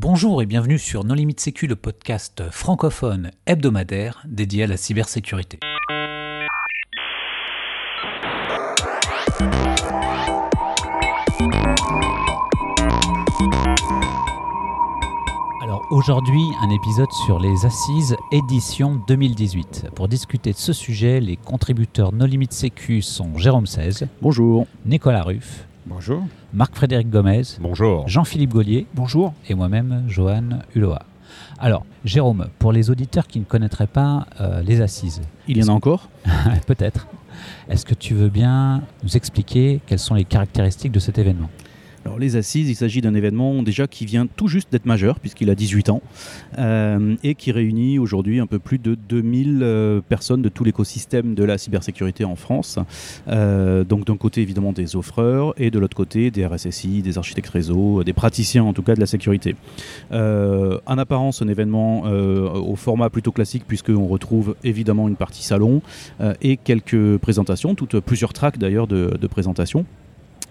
Bonjour et bienvenue sur Non Limite Sécu, le podcast francophone hebdomadaire dédié à la cybersécurité. Alors aujourd'hui, un épisode sur les Assises édition 2018. Pour discuter de ce sujet, les contributeurs No Limite Sécu sont Jérôme 16, Bonjour. Nicolas Ruff, Bonjour. Marc-Frédéric Gomez, Bonjour. Jean-Philippe Gaulier Bonjour. et moi-même, Johan Hulot. Alors, Jérôme, pour les auditeurs qui ne connaîtraient pas euh, les assises, Il y en a encore peut-être, est-ce que tu veux bien nous expliquer quelles sont les caractéristiques de cet événement? Les assises, il s'agit d'un événement déjà qui vient tout juste d'être majeur, puisqu'il a 18 ans, euh, et qui réunit aujourd'hui un peu plus de 2000 euh, personnes de tout l'écosystème de la cybersécurité en France. Euh, donc d'un côté évidemment des offreurs, et de l'autre côté des RSSI, des architectes réseau, des praticiens en tout cas de la sécurité. En apparence, un événement au format plutôt classique, puisqu'on retrouve évidemment une partie salon et quelques présentations, toutes, plusieurs tracks d'ailleurs de présentations.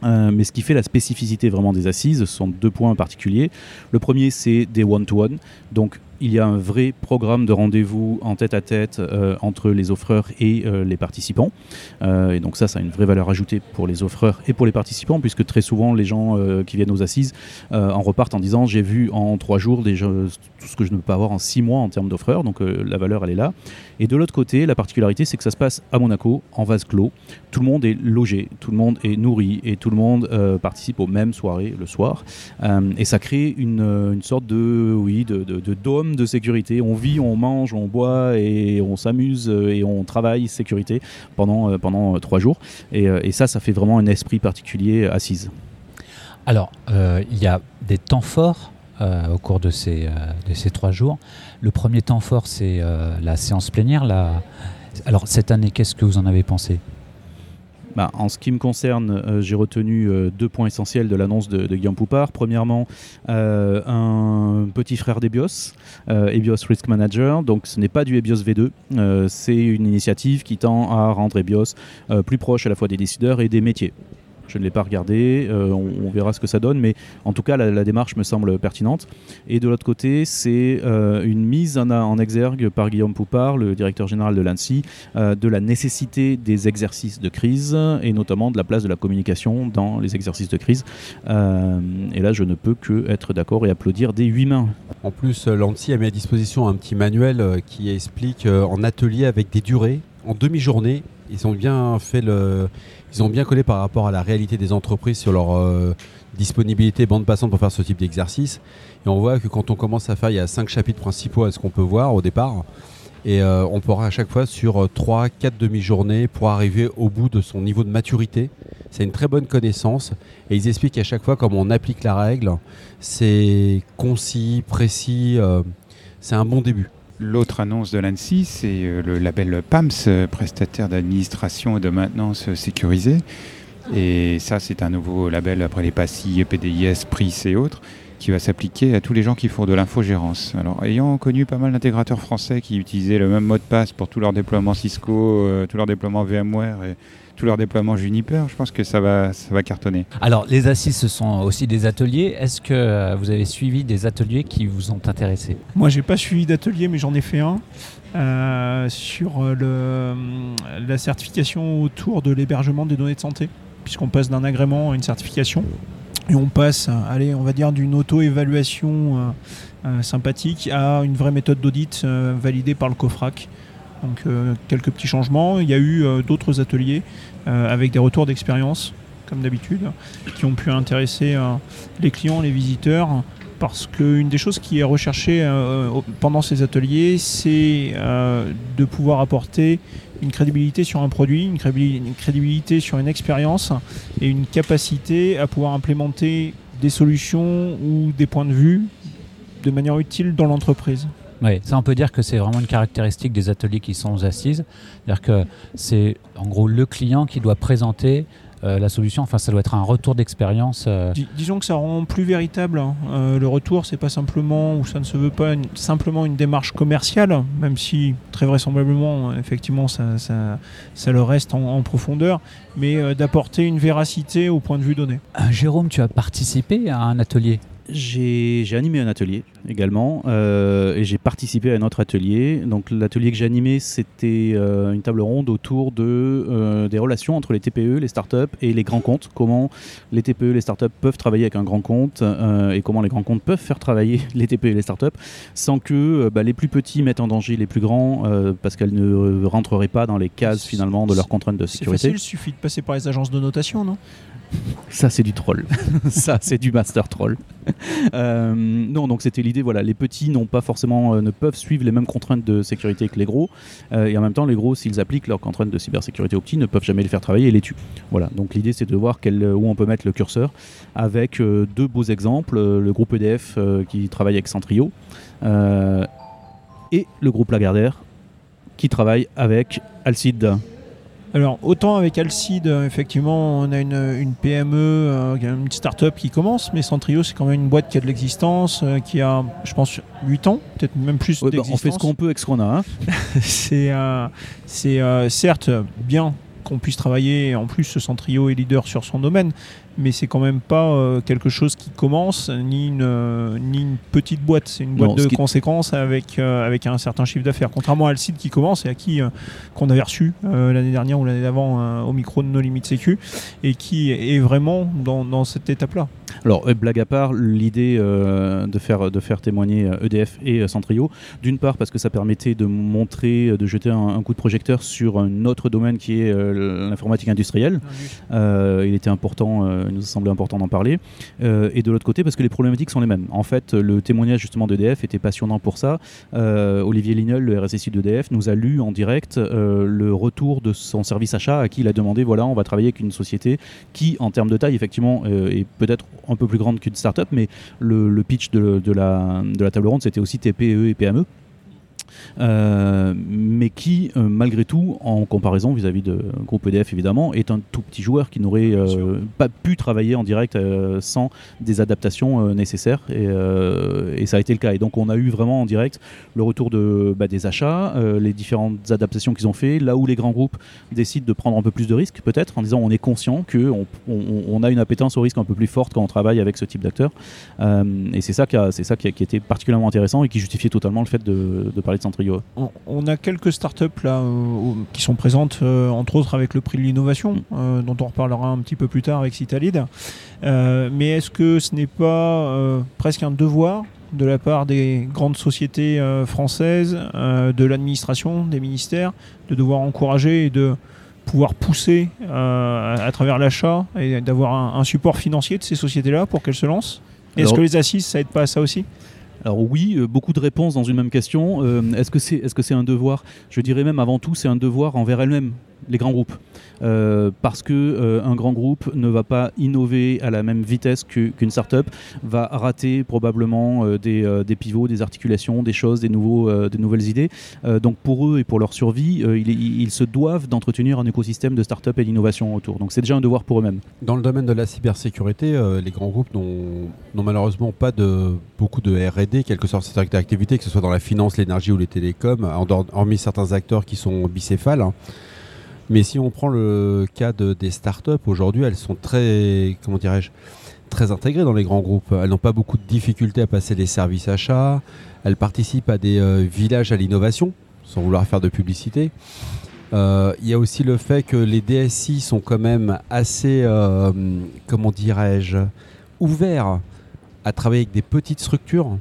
Euh, mais ce qui fait la spécificité vraiment des assises, ce sont deux points particuliers. Le premier, c'est des one-to-one. Donc, il y a un vrai programme de rendez-vous en tête-à-tête euh, entre les offreurs et euh, les participants. Euh, et donc ça, ça a une vraie valeur ajoutée pour les offreurs et pour les participants, puisque très souvent, les gens qui viennent aux assises en repartent en disant j'ai vu en trois jours tout ce que je ne peux pas avoir en six mois en termes d'offreurs. Donc la valeur, elle est là. Et de l'autre côté, la particularité, c'est que ça se passe à Monaco, en vase clos. Tout le monde est logé, tout le monde est nourri et tout le monde participe aux mêmes soirées le soir. Et ça crée une, sorte de, oui, de, de dôme de sécurité. On vit, on mange, on boit et on s'amuse euh, et on travaille sécurité pendant, euh, euh, trois jours. Et, ça, ça fait vraiment un esprit particulier assise. Alors, il y a des temps forts au cours de ces, trois jours. Le premier temps fort, c'est la séance plénière. Alors, cette année, qu'est-ce que vous en avez pensé? Bah, en ce qui me concerne, euh, j'ai retenu euh, deux points essentiels de l'annonce de, Guillaume Poupard. Premièrement, euh, un petit frère d'Ebios, Ebios Risk Manager. Donc ce n'est pas du Ebios V2, euh, c'est une initiative qui tend à rendre Ebios plus proche à la fois des décideurs et des métiers. Je ne l'ai pas regardé, euh, on, verra ce que ça donne, mais en tout cas la, démarche me semble pertinente. Et de l'autre côté, c'est euh, une mise en, exergue par Guillaume Poupard, le directeur général de l'ANSI, euh, de la nécessité des exercices de crise et notamment de la place de la communication dans les exercices de crise. Et là, je ne peux que être d'accord et applaudir des huit mains. En plus, l'ANSI a mis à disposition un petit manuel qui explique en atelier avec des durées, en demi-journée. Ils ont bien fait le, ils ont bien collé par rapport à la réalité des entreprises sur leur euh, disponibilité bande passante pour faire ce type d'exercice. Et on voit que quand on commence à faire, il y a cinq chapitres principaux à ce qu'on peut voir au départ. Et euh, on pourra à chaque fois sur euh, trois, quatre demi-journées pour arriver au bout de son niveau de maturité. C'est une très bonne connaissance. Et ils expliquent à chaque fois comment on applique la règle. C'est concis, précis. euh, c'est un bon début. L'autre annonce de l'ANSI, c'est euh, le label PAMS, euh, prestataire d'administration et de maintenance sécurisée. Et ça, c'est un nouveau label après les PASSI, PDIS, PRIS et autres, qui va s'appliquer à tous les gens qui font de l'infogérance. Alors, ayant connu pas mal d'intégrateurs français qui utilisaient le même mot de passe pour tous leurs déploiements Cisco, euh, tous leurs déploiements VMware et tous leurs déploiements Juniper, je pense que ça va, ça va cartonner. Alors, les assises, ce sont aussi des ateliers. Est-ce que euh, vous avez suivi des ateliers qui vous ont intéressé? Moi, j'ai pas suivi d'atelier, mais j'en ai fait un euh, sur euh, le, la certification autour de l'hébergement des données de santé, puisqu'on passe d'un agrément à une certification. Et on passe, allez, on va dire d'une auto-évaluation euh, euh, sympathique à une vraie méthode d'audit euh, validée par le COFRAC. Donc quelques petits changements. Il y a eu d'autres ateliers avec des retours d'expérience, comme d'habitude, qui ont pu intéresser les clients, les visiteurs, parce qu'une des choses qui est recherchée euh, pendant ces ateliers, c'est euh, de pouvoir apporter une crédibilité sur un produit, une, crédibili- une crédibilité sur une expérience et une capacité à pouvoir implémenter des solutions ou des points de vue de manière utile dans l'entreprise. Oui, ça on peut dire que c'est vraiment une caractéristique des ateliers qui sont assises. C'est-à-dire que c'est en gros le client qui doit présenter euh, la solution. Enfin, ça doit être un retour d'expérience. euh, Dis- disons que ça rend plus véritable. hein. Euh, le retour, c'est pas simplement, ou ça ne se veut pas une- simplement une démarche commerciale, même si très vraisemblablement, effectivement, ça, ça, ça le reste en, en profondeur, mais d'apporter une véracité au point de vue donné. Jérôme, tu as participé à un atelier? J'ai animé un atelier également euh, et j'ai participé à un autre atelier. Donc l'atelier que j'ai animé, c'était euh, une table ronde autour de, euh, des relations entre les TPE, les startups et les grands comptes. Comment les TPE, les startups peuvent travailler avec un grand compte et comment les grands comptes peuvent faire travailler les TPE et les startups sans que bah, les plus petits mettent en danger les plus grands parce qu'elles ne rentreraient pas dans les cases finalement de leurs contraintes de C'est sécurité. facile, il suffit de passer par les agences de notation, non? Ça, c'est du troll. ça, c'est du master troll. Euh, non, donc c'était l'idée. Voilà, les petits n'ont pas forcément, euh, ne peuvent suivre les mêmes contraintes de sécurité que les gros, Euh, et en même temps, les gros, s'ils appliquent leurs contraintes de cybersécurité aux petits, ne peuvent jamais les faire travailler et les tuent. Voilà. Donc l'idée, c'est de voir où on peut mettre le curseur, avec deux beaux exemples le groupe EDF qui travaille avec Centrio et le groupe Lagardère qui travaille avec Alcide. Alors, autant avec Alcide, euh, effectivement, on a une, une PME, euh, une start-up qui commence, mais Centrio, c'est quand même une boîte qui a de l'existence, euh, qui a, je pense, 8 ans, peut-être même plus Ouais, bah, on fait ce qu'on peut avec ce qu'on a. hein. c'est euh, euh, certes bien qu'on puisse travailler, en plus ce Centrio est leader sur son domaine, mais c'est quand même pas euh, quelque chose qui commence, ni une, euh, ni une petite boîte, c'est une boîte Non, de qui- conséquences avec, euh, avec un certain chiffre d'affaires, contrairement à Alcide qui commence et à qui euh, qu'on avait reçu l'année dernière ou l'année d'avant au micro de No Limit Sécu, et qui est vraiment dans, dans cette étape-là. Alors, blague à part, l'idée de, faire, de faire témoigner EDF et euh, Centrio, d'une part parce que ça permettait de montrer, de jeter un, un coup de projecteur sur un autre domaine qui est l'informatique industrielle. Euh, il était important, euh, il nous a semblé important d'en parler. Euh, et de l'autre côté, parce que les problématiques sont les mêmes. En fait, le témoignage justement d'EDF était passionnant pour ça. Euh, Olivier Lignol, le RSSI d'EDF, nous a lu en direct le retour de son service achat à qui il a demandé voilà, on va travailler avec une société qui, en termes de taille, effectivement, est peut-être un peu plus grande qu'une start-up, mais le, le pitch de, de la, de la table ronde, c'était aussi TPE et PME. Euh, mais qui, euh, malgré tout, en comparaison vis-à-vis de groupe EDF évidemment, est un tout petit joueur qui n'aurait euh, pas pu travailler en direct sans des adaptations nécessaires. Et, et ça a été le cas. Et donc on a eu vraiment en direct le retour de, bah, des achats, les différentes adaptations qu'ils ont fait, là où les grands groupes décident de prendre un peu plus de risques, peut-être, en disant on est conscient qu'on on, on a une appétence au risque un peu plus forte quand on travaille avec ce type d'acteurs. Euh, et c'est ça, qui a, ça qui, a, qui était particulièrement intéressant et qui justifiait totalement le fait de, de parler de On, on a quelques startups là euh, qui sont présentes, euh, entre autres avec le prix de l'innovation, Mm. euh, dont on reparlera un petit peu plus tard avec Citalid. Mais est-ce que ce n'est pas presque un devoir de la part des grandes sociétés françaises, de l'administration, des ministères, de devoir encourager et de pouvoir pousser à, travers l'achat et d'avoir un, un support financier de ces sociétés-là pour qu'elles se lancent? Est-ce que les assises, ça aide pas à ça aussi? Alors oui, euh, beaucoup de réponses dans une même question. Euh, est-ce que c'est est -ce c'est un devoir? Je dirais même avant tout, c'est un devoir envers elles-mêmes, les grands groupes. Euh, parce que euh, un grand groupe ne va pas innover à la même vitesse qu'une start-up, va rater probablement euh, des, pivots, des articulations, des choses, des, nouveaux, des nouvelles idées. Donc pour eux et pour leur survie, ils, se doivent d'entretenir un écosystème de start-up et d'innovation autour. Donc c'est déjà un devoir pour eux-mêmes. Dans le domaine de la cybersécurité, les grands groupes n'ont malheureusement pas beaucoup de R&D, quelle que soit cette activité, que ce soit dans la finance, l'énergie ou les télécoms, hormis certains acteurs qui sont bicéphales. hein. Mais si on prend le cas de- des startups, aujourd'hui, elles sont très, comment dirais-je, très intégrées dans les grands groupes. Elles n'ont pas beaucoup de difficultés à passer les services achats. Elles participent à des euh, villages à l'innovation, sans vouloir faire de publicité. Euh, Il y a aussi le fait que les DSI sont quand même assez, euh, comment dirais-je, ouverts à travailler avec des petites structures.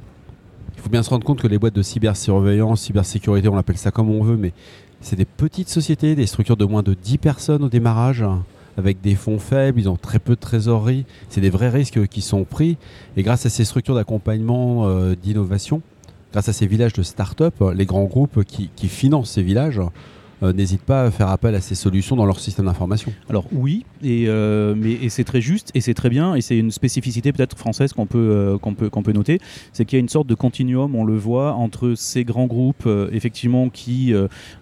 Il faut bien se rendre compte que les boîtes de cybersurveillance, cybersécurité, on l'appelle ça comme on veut, mais c'est des petites sociétés, des structures de moins de 10 personnes au démarrage, avec des fonds faibles, ils ont très peu de trésorerie. C'est des vrais risques qui sont pris. Et grâce à ces structures d'accompagnement, euh, d'innovation, grâce à ces villages de start-up, les grands groupes qui, qui financent ces villages euh, n'hésitent pas à faire appel à ces solutions dans leur système d'information. Alors oui, et, euh, mais, c'est très juste et c'est très bien et c'est une spécificité peut-être française qu'on peut, euh, qu'on peut, qu'on peut noter, c'est qu'il y a une sorte de continuum, on le voit, entre ces grands groupes euh, effectivement qui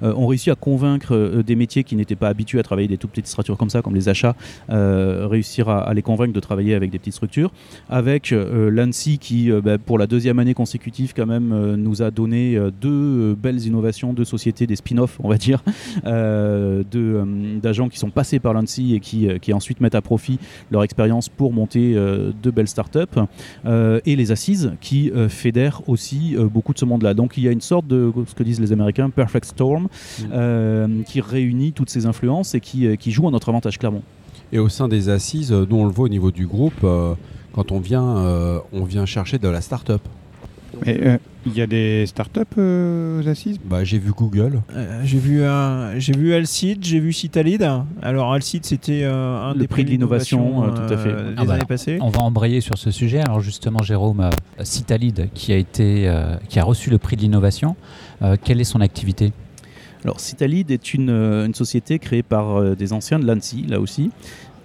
ont réussi à convaincre des métiers qui n'étaient pas habitués à travailler des tout petites structures comme ça, comme les achats, réussir à, les convaincre de travailler avec des petites structures, avec l'ANSI qui bah, pour la deuxième année consécutive quand même nous a donné deux belles innovations, deux sociétés, des spin-offs on va dire, d'agents qui sont passés par l'ANSI et qui, euh, qui ensuite mettent à profit leur expérience pour monter euh, de belles startups, euh, et les assises qui euh, fédèrent aussi euh, beaucoup de ce monde-là. Donc il y a une sorte de, ce que disent les Américains, perfect storm, euh, qui réunit toutes ces influences et qui, euh, qui joue à notre avantage, clairement. Et au sein des assises, euh, nous on le voit au niveau du groupe, euh, quand on vient, euh, on vient chercher de la start-up. Mais, euh, Il y a des startups euh, aux assises? Bah, j'ai vu Google. Euh, j'ai vu un- j'ai vu Alcide, j'ai vu Citalid. Alors Alcide c'était euh, un Le des prix de l'innovation, euh, tout à fait. euh, des Ah bah, années passées. On va embrayer sur ce sujet. Alors justement, Jérôme, Citalid, qui a, été, euh, qui a reçu le prix de l'innovation, euh, quelle est son activité? Alors, Citalid est une, une société créée par des anciens de l'ANSI, là aussi,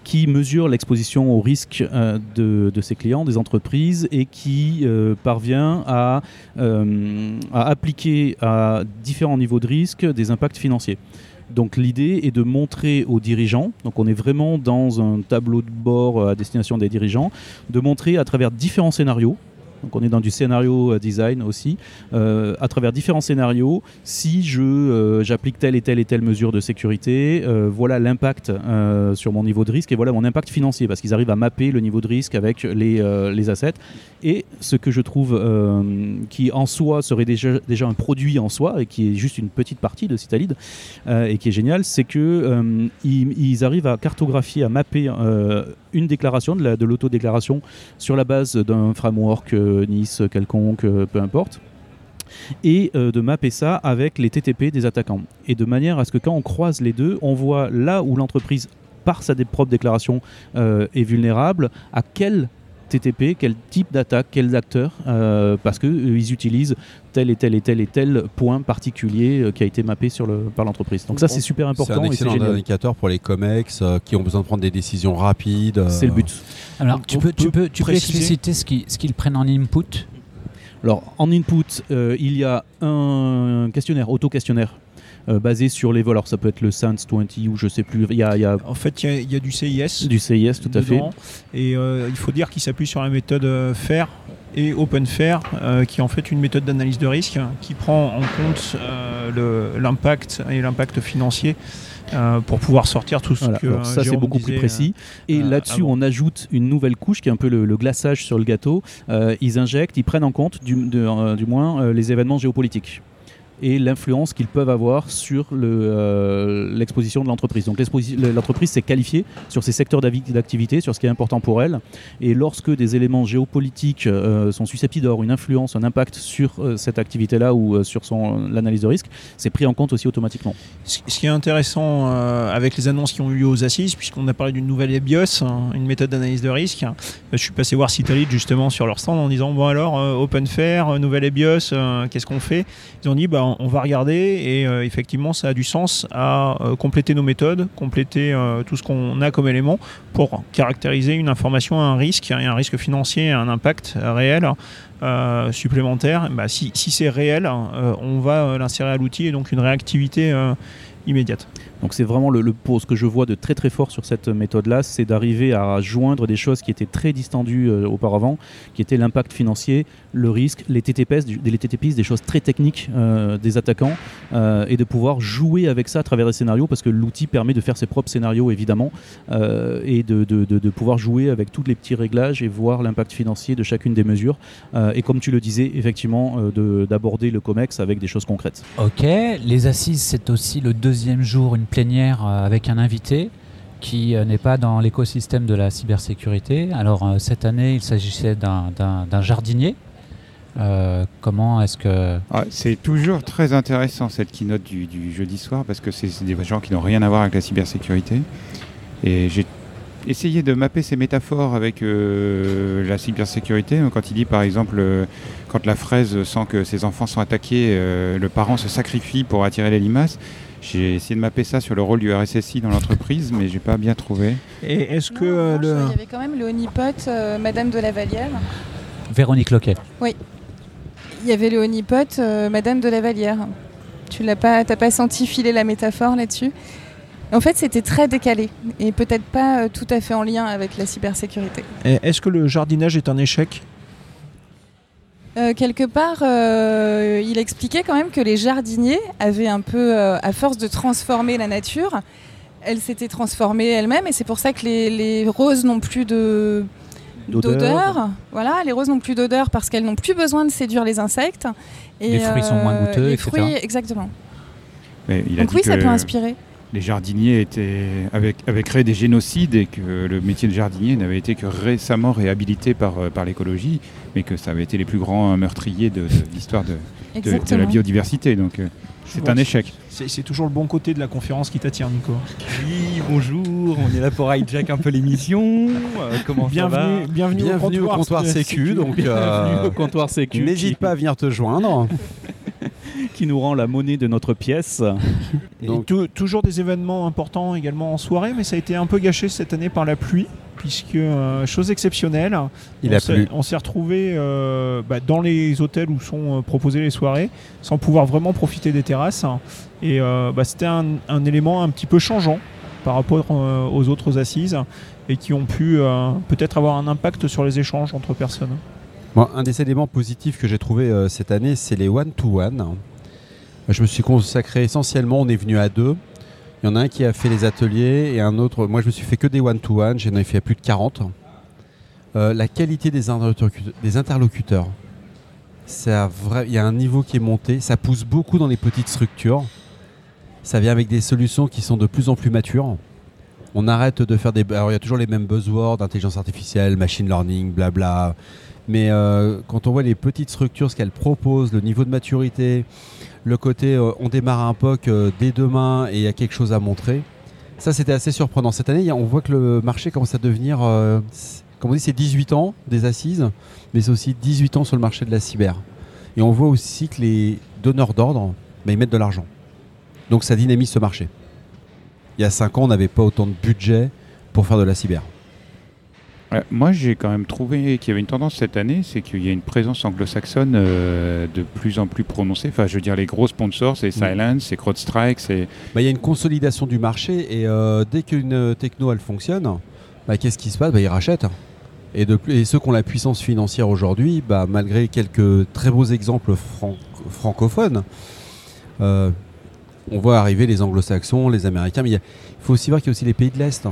qui mesure l'exposition au risque euh, de, de ses clients, des entreprises, et qui euh, parvient euh, à appliquer à différents niveaux de risque des impacts financiers. Donc l'idée est de montrer aux dirigeants, donc on est vraiment dans un tableau de bord à destination des dirigeants, de montrer à travers différents scénarios, donc on est dans du scénario euh, design aussi, euh, à travers différents scénarios, si je euh, j'applique telle et telle et telle mesure de sécurité, voilà l'impact sur mon niveau de risque et voilà mon impact financier parce qu'ils arrivent à mapper le niveau de risque avec les, les assets. Et ce que je trouve qui en soi serait déjà, déjà un produit en soi et qui est juste une petite partie de Citalid euh, et qui est génial, c'est que ils, ils arrivent à cartographier, à mapper une déclaration de la- de l'autodéclaration sur la base d'un framework Nice quelconque, euh, peu importe et euh, de mapper ça avec les TTP des attaquants. Et de manière à ce que quand on croise les deux, on voit là où l'entreprise, par sa propre déclaration, euh, est vulnérable, à quel TTP, quel type d'attaque, quels acteurs, euh, parce qu'ils utilisent tel et tel et tel et tel point particulier euh, qui a été mappé sur le, par l'entreprise. Donc ça c'est super C'est important un et c'est excellent génial. indicateur pour les COMEX euh, qui ont besoin de prendre des décisions rapides. euh, C'est le but. Alors, tu peux, tu peux, tu peux préciser- expliciter ce qu'ils prennent en input? Alors, en input, euh, il y a un questionnaire, auto-questionnaire, euh, basé sur les vols. Alors, ça peut être le SANS 20 ou je sais plus. Il y a, y a En fait, il y a- il y, a du CIS. du CIS, tout à fait. Et euh, il faut dire qu'il s'appuie sur la méthode euh, FAIR et OpenFAIR, euh, qui est en fait une méthode d'analyse de risque qui prend en compte euh, l'impact et l'impact financier euh, pour pouvoir sortir tout ce Voilà. que Alors, euh, ça, c'est beaucoup disait, plus précis. Et euh, là-dessus, on ajoute une nouvelle couche qui est un peu le, le glaçage sur le gâteau. Euh, ils injectent, ils prennent en compte, du, de- euh, du moins, euh, les événements géopolitiques et l'influence qu'ils peuvent avoir sur euh, l'exposition de l'entreprise. Donc l'entreprise s'est qualifiée sur ses secteurs d'activité, sur ce qui est important pour elle. Et lorsque des éléments géopolitiques euh, sont susceptibles d'avoir une influence, un impact sur euh, cette activité-là ou sur l'analyse de risque, c'est pris en compte aussi automatiquement. Ce qui est intéressant avec les annonces qui ont eu lieu aux assises, puisqu'on a parlé d'une nouvelle EBIOS, hein, une méthode d'analyse de risque, euh, je suis passé voir Citalid justement sur leur stand en disant bon alors OpenFair, euh, nouvelle EBIOS, qu'est-ce qu'on fait? Ils ont dit bah, on va regarder et euh, effectivement ça a du sens à euh, compléter nos méthodes, compléter euh, tout ce qu'on a comme élément pour caractériser une information à un risque, un risque financier, un impact réel. supplémentaire, bah, si, c'est réel, on va l'insérer à l'outil et donc une réactivité immédiate. Donc c'est vraiment le, le pour ce que je vois de très très fort sur cette méthode-là, c'est d'arriver à joindre des choses qui étaient très distendues euh, auparavant, qui étaient l'impact financier, le risque, les TTPS, du- les TTPs, des choses très techniques euh, des attaquants, euh, et de pouvoir jouer avec ça à travers des scénarios, parce que l'outil permet de faire ses propres scénarios évidemment, euh, et de, de- de- de pouvoir jouer avec tous les petits réglages et voir l'impact financier de chacune des mesures. Euh, et comme tu le disais, effectivement, euh, de- d'aborder le COMEX avec des choses concrètes. Ok, les assises, c'est aussi le deuxième jour, une plénière euh, avec un invité qui euh, n'est pas dans l'écosystème de la cybersécurité. Alors euh, cette année, il s'agissait d'un- jardinier. Comment est-ce que... C'est toujours très intéressant cette keynote du, jeudi soir parce que c'est des gens qui n'ont rien à voir avec la cybersécurité. Et j'ai essayé de mapper ces métaphores avec la cybersécurité. Quand il dit par exemple, quand la fraise sent que ses enfants sont attaqués, le parent se sacrifie pour attirer les limaces. J'ai essayé de mapper ça sur le rôle du RSSI dans l'entreprise, mais j'ai pas bien trouvé. Et est-ce que euh, le... Il y avait quand même le honeypot, euh, Madame de la Vallière. Véronique Loquet. Il y avait le honeypot, euh, Madame de la Vallière. Tu l'as pas, t'as pas senti filer la métaphore là-dessus? En fait, c'était très décalé et peut-être pas tout à fait en lien avec la cybersécurité. Est-ce que le jardinage est un échec? Euh, quelque part, euh, il expliquait quand même que les jardiniers avaient un peu, euh, à force de transformer la nature, elle s'était transformée elle-même et c'est pour ça que les, les roses n'ont plus de D'odeur. d'odeur. Voilà, les roses n'ont plus d'odeur parce qu'elles n'ont plus besoin de séduire les insectes. Et, Les fruits sont moins goûteux, les etc. fruits, exactement. Mais il a Donc dit oui, ça peut inspirer. Les jardiniers étaient, avaient, avaient créé des génocides et que le métier de jardinier n'avait été que récemment réhabilité par, euh, par l'écologie, mais que ça avait été les plus grands meurtriers de, de l'histoire de, de- la biodiversité. Donc euh, c'est un échec. C'est c'est toujours le bon côté de la conférence qui t'attire, Nico. Oui, bonjour, on est là pour hijack un peu l'émission. Euh, comment ça Bienvenue, bienvenue, Bienvenue au comptoir sécu, donc euh, Bienvenue au comptoir sécu. n'hésite pas à venir te joindre. Qui nous rend la monnaie de notre pièce. Et Donc- tou- toujours des événements importants également en soirée, mais ça a été un peu gâché cette année par la pluie, puisque, euh, chose exceptionnelle, Il on a s'est- plu. on s'est retrouvé dans les hôtels où sont euh, proposées les soirées, sans pouvoir vraiment profiter des terrasses. Et euh, bah, c'était un, un élément un petit peu changeant par rapport euh, aux autres assises, et qui ont pu euh, peut-être avoir un impact sur les échanges entre personnes. Bon, un des éléments positifs que j'ai trouvé euh, cette année, c'est les one-to-one. Je me suis consacré essentiellement, on est venu à deux. Il y en a un qui a fait les ateliers et un autre, moi je me suis fait que des one-to-one, j'en ai fait plus de 40. Euh, la qualité des, interlocuteur- des interlocuteurs, il y a un niveau qui est monté, ça pousse beaucoup dans les petites structures. Ça vient avec des solutions qui sont de plus en plus matures. On arrête de faire des... Alors il y a toujours les mêmes buzzwords, intelligence artificielle, machine learning, blabla. Mais euh, quand on voit les petites structures, ce qu'elles proposent, le niveau de maturité, le côté euh, on démarre un POC euh, dès demain et il y a quelque chose à montrer, ça c'était assez surprenant. Cette année, on voit que le marché commence à devenir, euh, comme on dit, c'est 18 ans des assises, mais c'est aussi 18 ans sur le marché de la cyber. Et on voit aussi que les donneurs d'ordre, bah, ils mettent de l'argent. Donc ça dynamise ce marché. Il y a 5 ans, on n'avait pas autant de budget pour faire de la cyber. Moi, j'ai quand même trouvé qu'il y avait une tendance cette année, c'est qu'il y a une présence anglo-saxonne euh, de plus en plus prononcée. Enfin, je veux dire, les gros sponsors, c'est Silence, c'est CrowdStrike, c'est Bah, Il y a une consolidation du marché et euh, dès qu'une euh, techno elle fonctionne, bah, qu'est-ce qui se passe? Bah, Ils rachètent. Et, de et ceux qui ont la puissance financière aujourd'hui, bah, malgré quelques très beaux exemples fran- francophones, on voit arriver les anglo-saxons, les américains, mais il faut aussi voir qu'il y a aussi les pays de l'Est.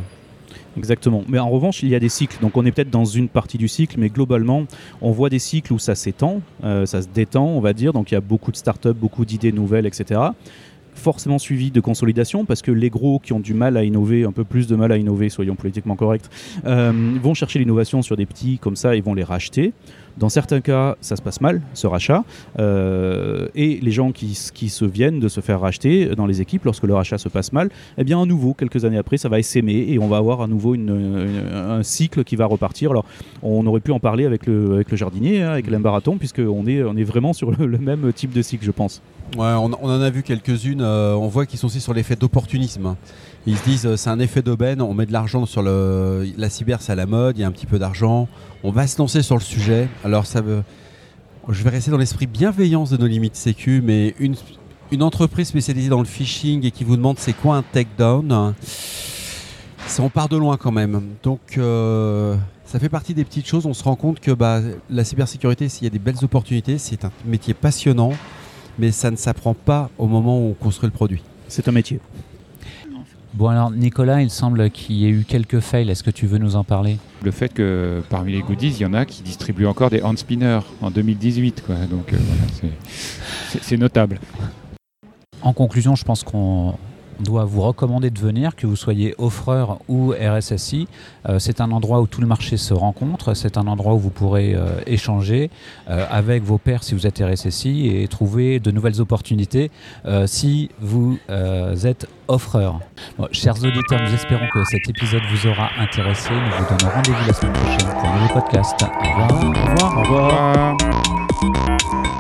Exactement. Mais en revanche, il y a des cycles. Donc on est peut-être dans une partie du cycle, mais globalement, on voit des cycles où ça s'étend, euh, ça se détend, on va dire. Donc il y a beaucoup de startups, beaucoup d'idées nouvelles, etc. Forcément suivi de consolidation, parce que les gros qui ont du mal à innover, un peu plus de mal à innover, soyons politiquement corrects, euh, vont chercher l'innovation sur des petits comme ça et vont les racheter. Dans certains cas, ça se passe mal, ce rachat. Euh, et les gens qui, qui se viennent de se faire racheter dans les équipes, lorsque le rachat se passe mal, eh bien, à nouveau, quelques années après, ça va essaimer et on va avoir à nouveau un cycle qui va repartir. Alors, on aurait pu en parler avec le, avec le jardinier, hein, avec l'embaraton, puisqu'on est, on est vraiment sur le, même type de cycle, je pense. On en a vu quelques-unes. euh, on voit qu'ils sont aussi sur l'effet d'opportunisme. Ils se disent, euh, c'est un effet d'aubaine. On met de l'argent sur le, la cyber, c'est à la mode. Il y a un petit peu d'argent. On va se lancer sur le sujet. Alors ça veut, je vais rester dans l'esprit bienveillance de nos limites sécu, mais une, entreprise spécialisée dans le phishing et qui vous demande c'est quoi un takedown, on part de loin quand même. Donc euh, ça fait partie des petites choses. On se rend compte que bah, la cybersécurité, s'il y a des belles opportunités, c'est un métier passionnant mais ça ne s'apprend pas au moment où on construit le produit. C'est un métier. Bon alors Nicolas, il semble qu'il y ait eu quelques fails. Est-ce que tu veux nous en parler? Le fait que parmi les goodies, il y en a qui distribuent encore des hand spinners en 2018. Quoi. Donc euh, voilà, c'est notable. En conclusion, je pense qu'on doit vous recommander de venir, que vous soyez offreur ou RSSI. Euh, c'est un endroit où tout le marché se rencontre. C'est un endroit où vous pourrez euh, échanger euh, avec vos pairs si vous êtes RSSI et trouver de nouvelles opportunités euh, si vous euh, êtes offreur. Bon, chers auditeurs, nous espérons que cet épisode vous aura intéressé. Nous vous donnons rendez-vous la semaine prochaine pour un nouveau podcast. Au revoir. Au revoir. Au revoir.